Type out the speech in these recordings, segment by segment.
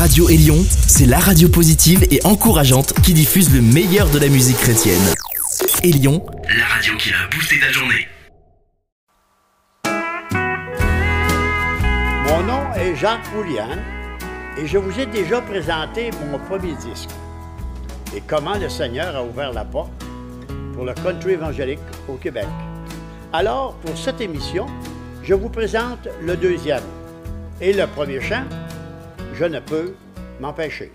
Radio Élion, c'est la radio positive et encourageante qui diffuse le meilleur de la musique chrétienne. Élion, la radio qui a boosté ta journée. Mon nom est Jacques Boulian et je vous ai déjà présenté mon premier disque et comment le Seigneur a ouvert la porte pour le country évangélique au Québec. Alors, pour cette émission, je vous présente le deuxième et le premier chant, Je ne peux m'empêcher.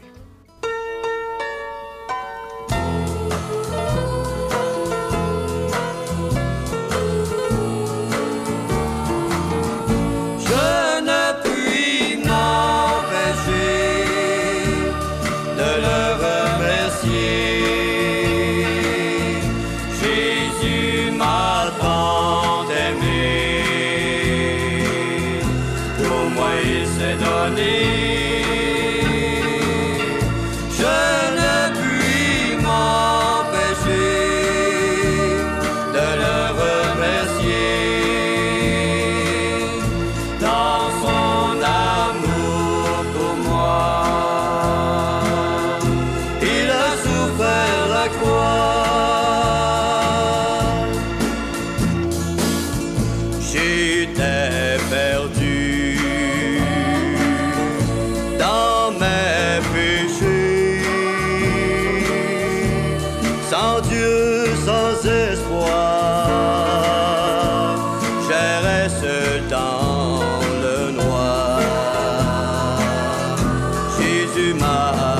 Jésus m'a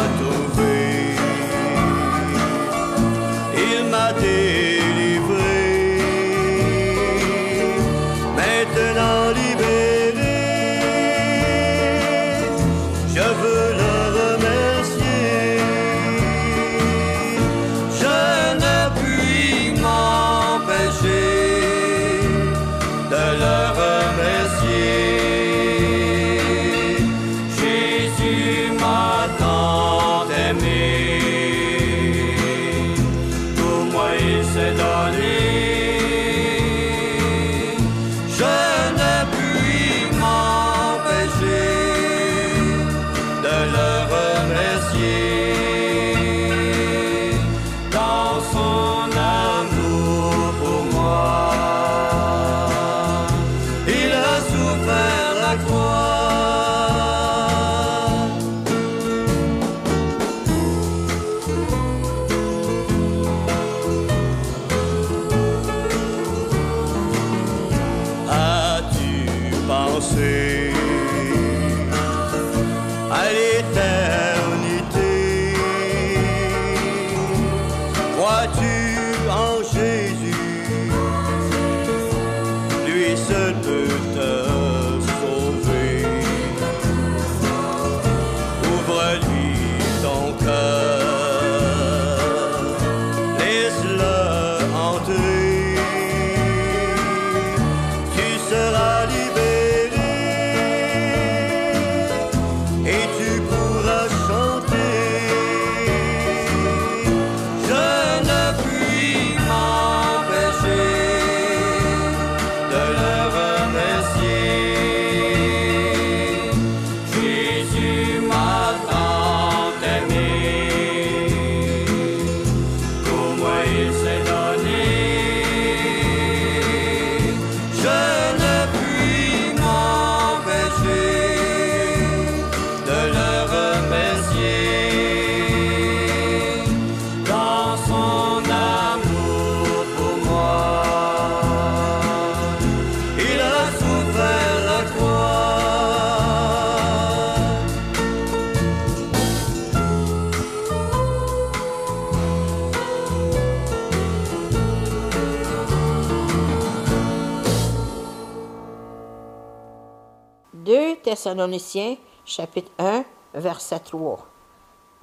2 Thessaloniciens chapitre 1 verset 3.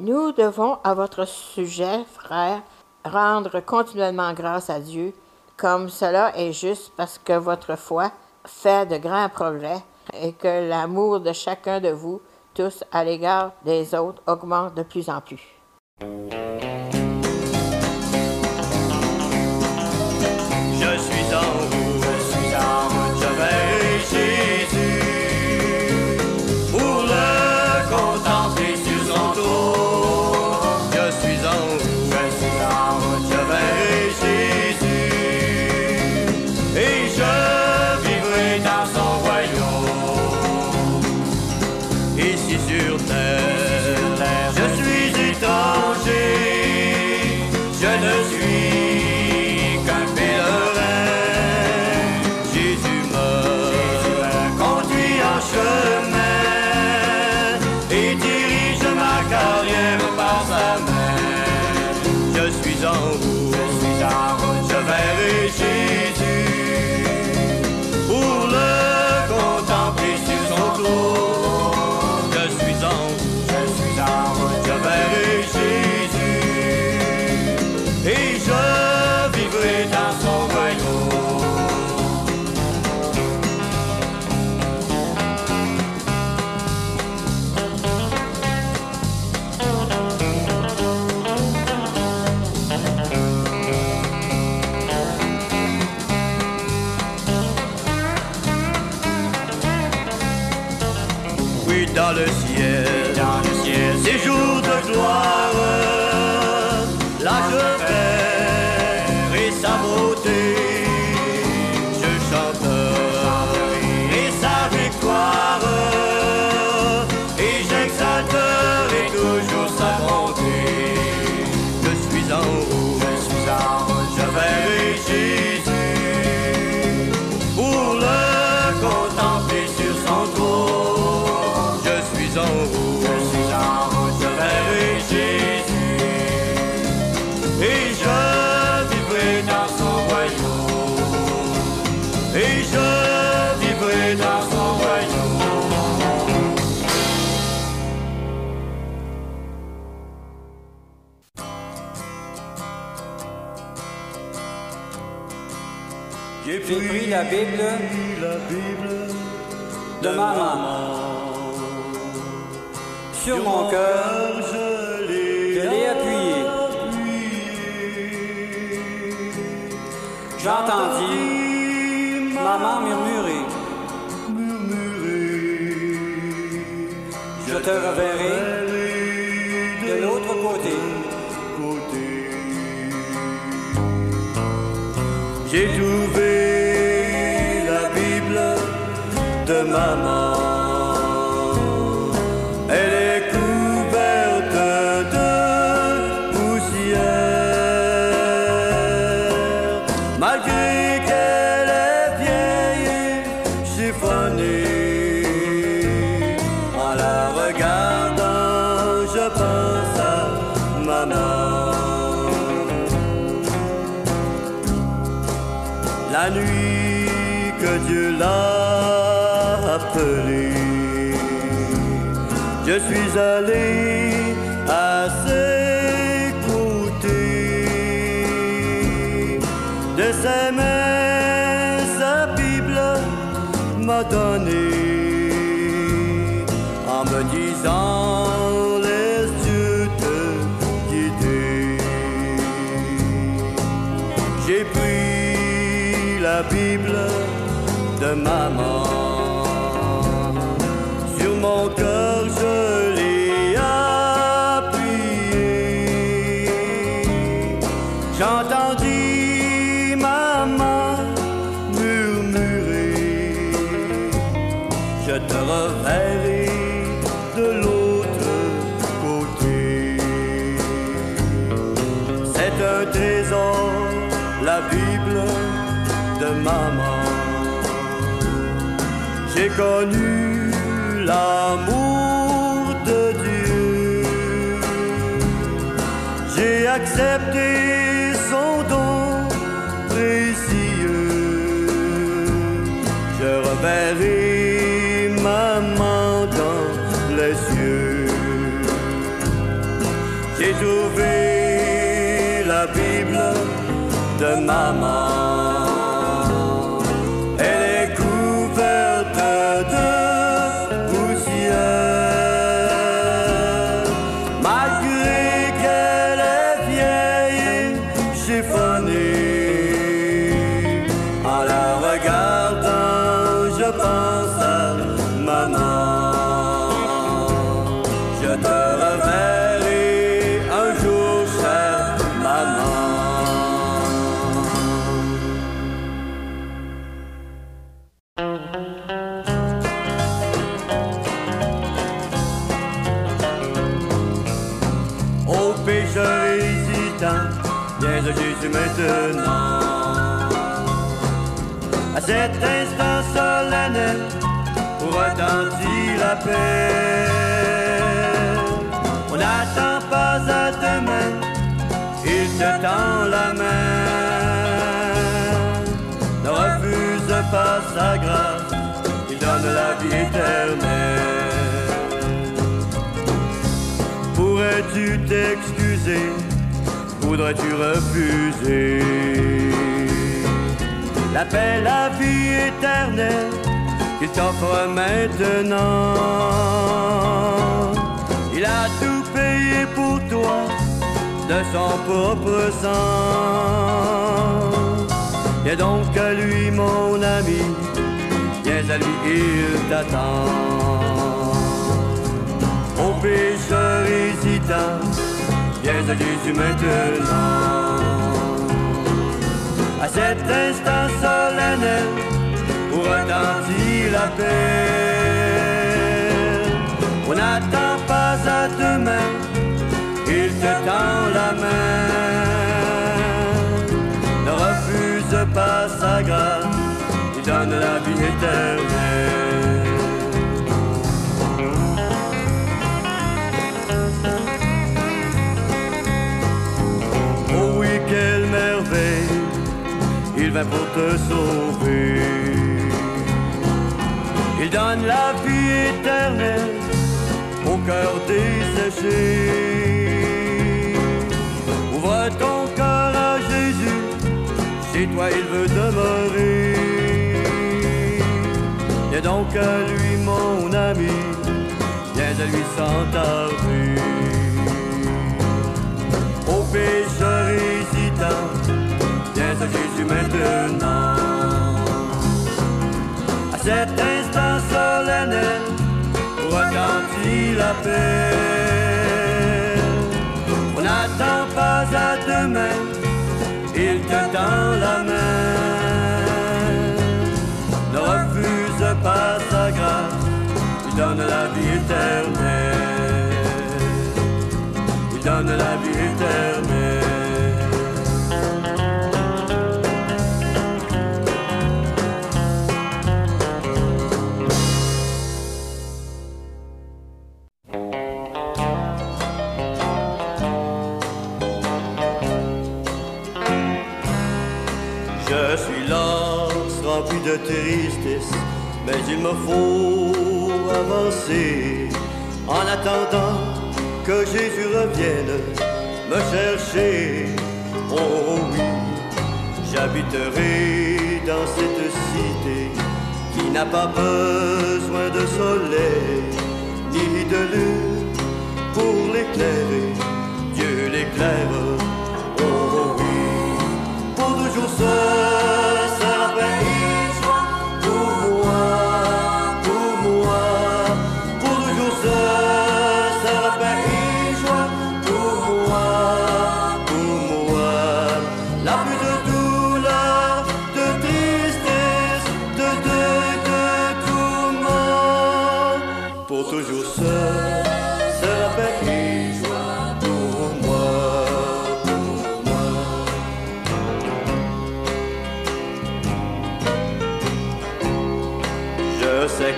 Nous devons à votre sujet, frères, rendre continuellement grâce à Dieu, comme cela est juste parce que votre foi fait de grands progrès et que l'amour de chacun de vous tous à l'égard des autres augmente de plus en plus. Je suis dans le ciel, dans le ciel, ces jours de gloire, J'ai pris la Bible, de ma maman. Sur mon cœur, je l'ai appuyé. J'entendis maman murmurer. Je te reverrai chiffonnée. En la regardant, je pense à maman. La nuit que Dieu l'a appelé, je suis allé maman. Sur mon cœur, je l'ai appuyé. J'entendis maman murmurer. Je te reverrai de l'autre côté. C'est un trésor, la Bible de maman. J'ai connu l'amour de Dieu. J'ai accepté son don précieux. Je reverrai maman dans les cieux. J'ai trouvé la Bible de maman. Maintenant. À cet instant solennel, pour retentir la paix, on n'attend pas à demain, il te tend la main. Ne refuse pas sa grâce, il donne la vie éternelle. Pourrais-tu t'excuser Voudrais-tu refuser? La paix, la vie éternelle qu'il t'offre maintenant. Il a tout payé pour toi de son propre sang. Viens donc à lui mon ami Viens à lui, il t'attend. Ô pécheur hésitant, viens à Jésus maintenant. À cet instant solennel, pour retentir la paix, on n'attend pas à demain, il te tend la main. Ne refuse pas sa grâce, il donne la vie éternelle. Vint pour te sauver. Il donne la vie éternelle au cœur desséché. Ouvre ton cœur à Jésus, chez toi il veut demeurer. Viens donc à lui, mon ami, viens à lui sans tarder. Cet instant solennel, pour retentir la paix, on n'attend pas à demain, il te tend la main. Ne refuse pas sa grâce, il donne la vie éternelle tristesse, mais il me faut avancer en attendant que Jésus revienne me chercher. Oh oui, j'habiterai dans cette cité qui n'a pas besoin de soleil ni de lune pour l'éclairer. Dieu l'éclaire. Oh oui, pour toujours seul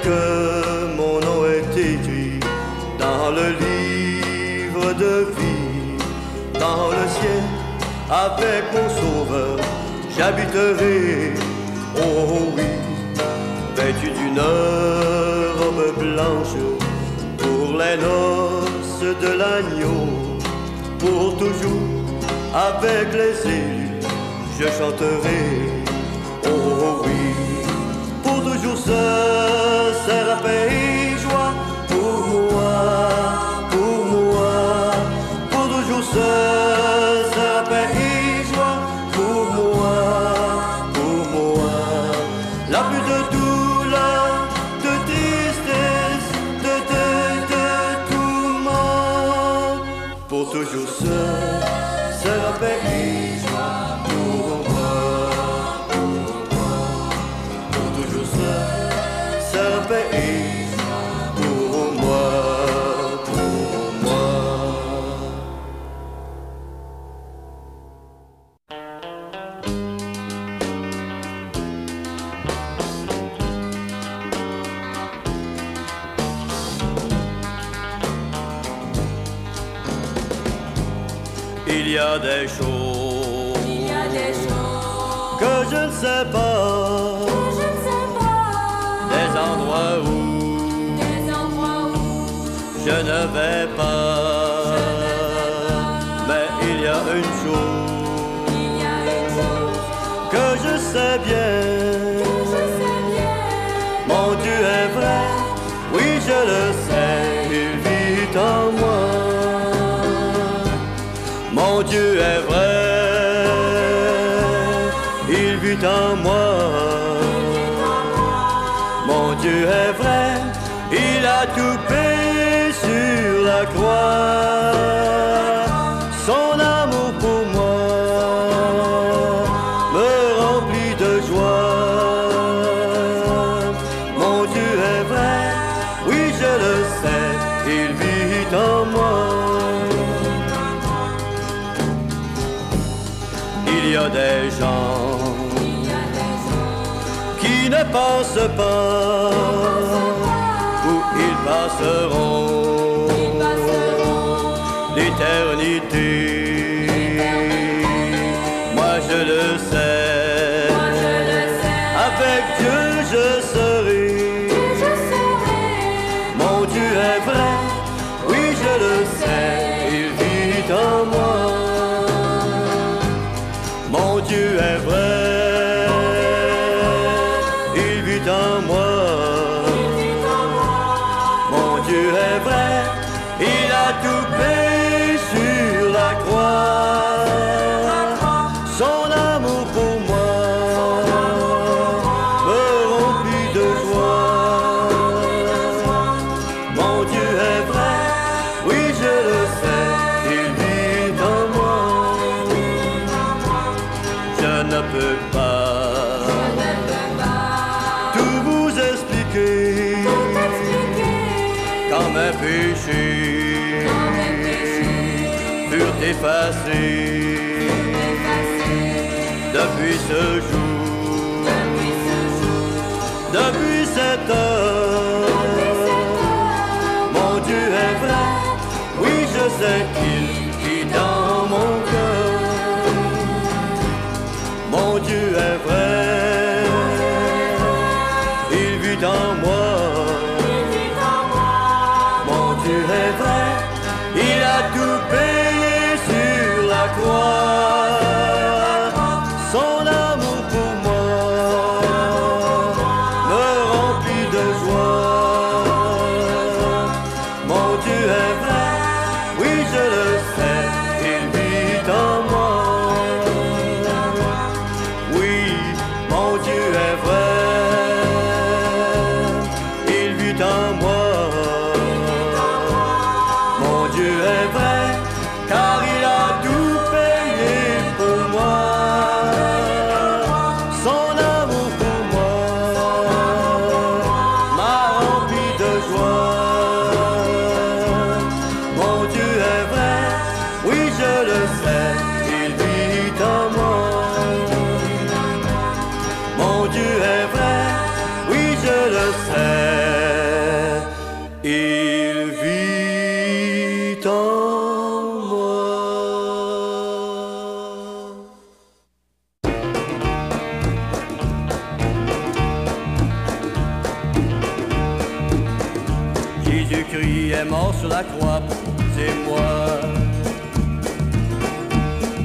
Que mon nom est écrit dans le livre de vie, dans le ciel, avec mon sauveur, j'habiterai, oh oui, vêtu d'une robe blanche, pour les noces de l'agneau, pour toujours, avec les élus, je chanterai, oh oui pour toujours ce sera paix et joie pour moi, pour moi, pour toujours ce sera paix et joie pour moi, pour moi. La plus de douleur, de tristesse, de deuil, de tourment, pour toujours ce je sais bien. Mon Dieu est vrai, oui je le sais, il vit en Pense pas, où ils passeront l'éternité. effacée. Depuis ce jour, depuis cette heure, mon Dieu est vrai, oui je sais qu'il est. Jésus-Christ est mort sur la croix pour moi.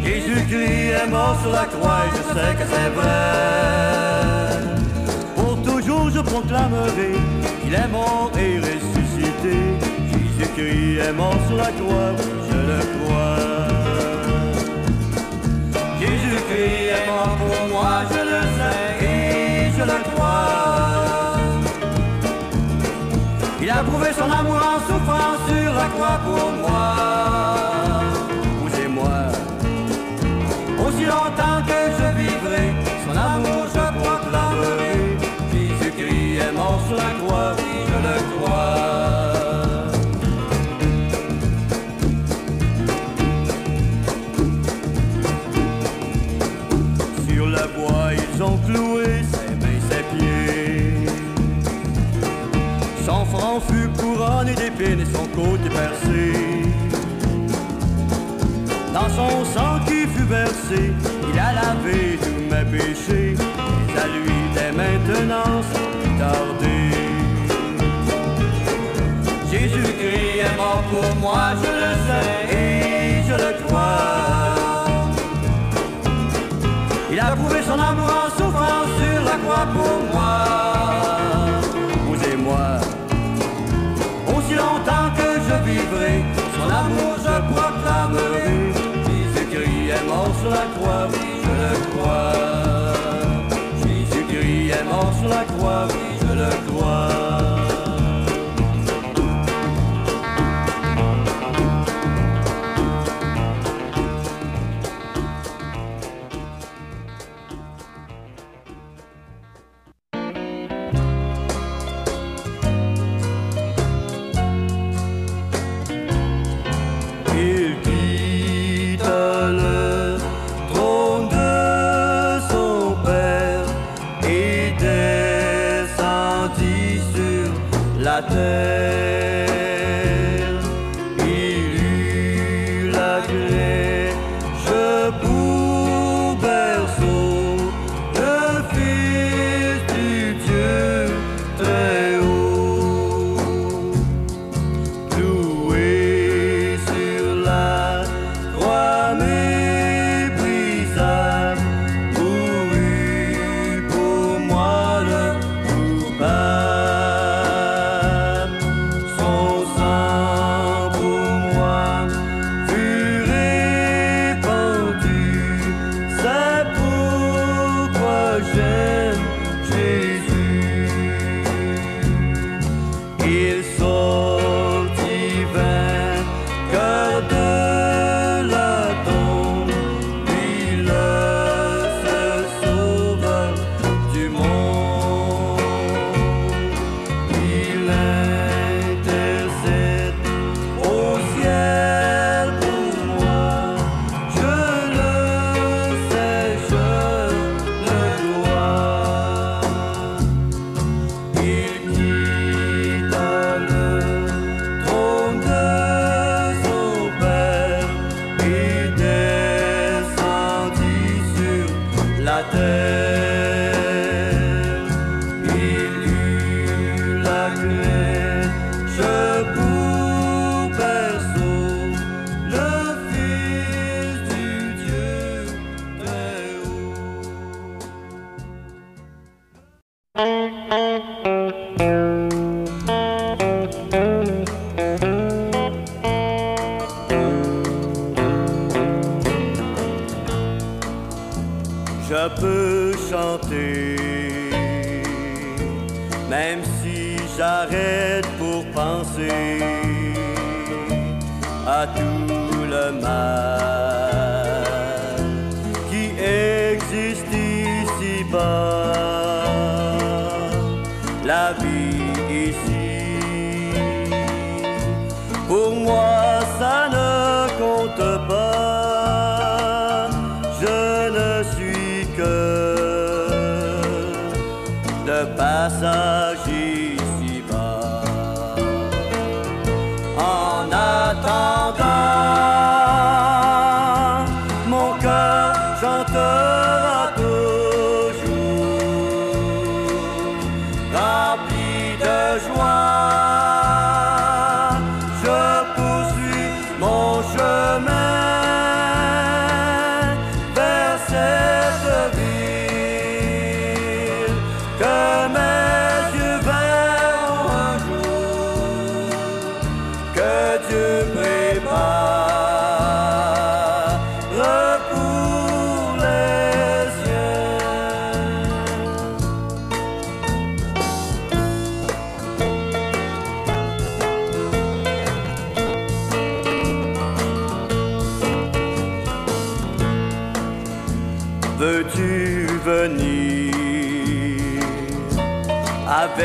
Jésus-Christ est mort sur la croix et je sais que c'est vrai. Pour toujours je proclamerai qu'il est mort et ressuscité. Jésus-Christ est mort sur la croix, je le crois. Jésus-Christ est mort pour moi, je le sais et je le crois. Il a prouvé son amour en souffrant sur la croix pour moi. Vous et moi, aussi longtemps que je vivrai, son amour je proclamerai. Jésus-Christ est mort sur la croix il a lavé tous mes péchés, mais à lui dès maintenant sont tardés. Jésus-Christ est mort pour moi, je le sais et je le crois. Il a prouvé son amour en souffrant sur la croix pour moi. je le crois. Jésus-Christ est mort sur la croix, je le crois.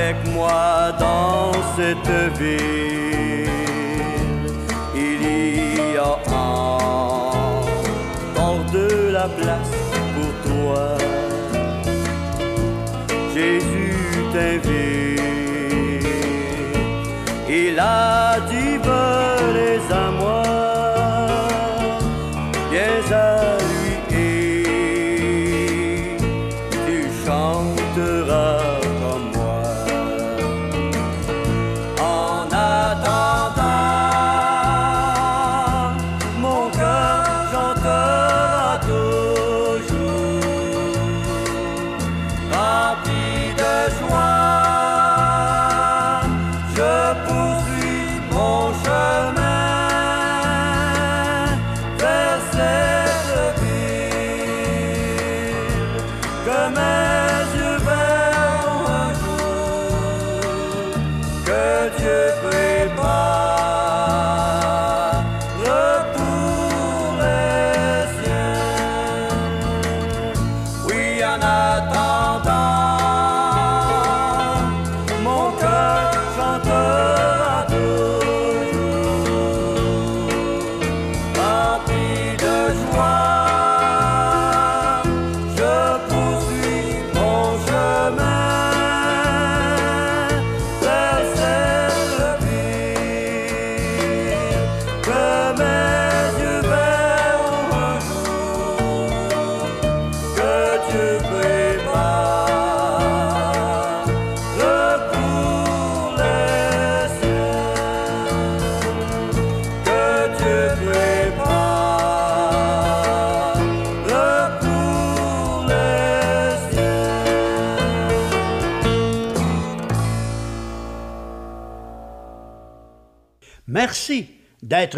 avec moi dans cette vie.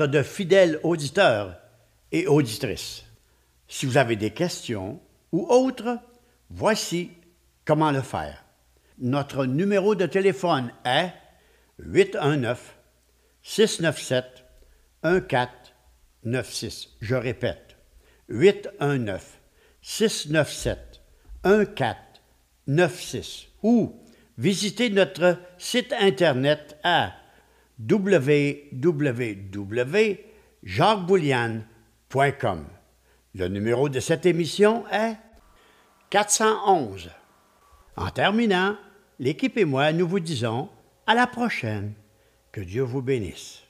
De fidèles auditeurs et auditrices. Si vous avez des questions ou autres, voici comment le faire. Notre numéro de téléphone est 819 697 1496. Je répète, 819 697 1496 ou visitez notre site internet à www.jacquesboulian.com. Le numéro de cette émission est 411. En terminant, l'équipe et moi, nous vous disons à la prochaine. Que Dieu vous bénisse.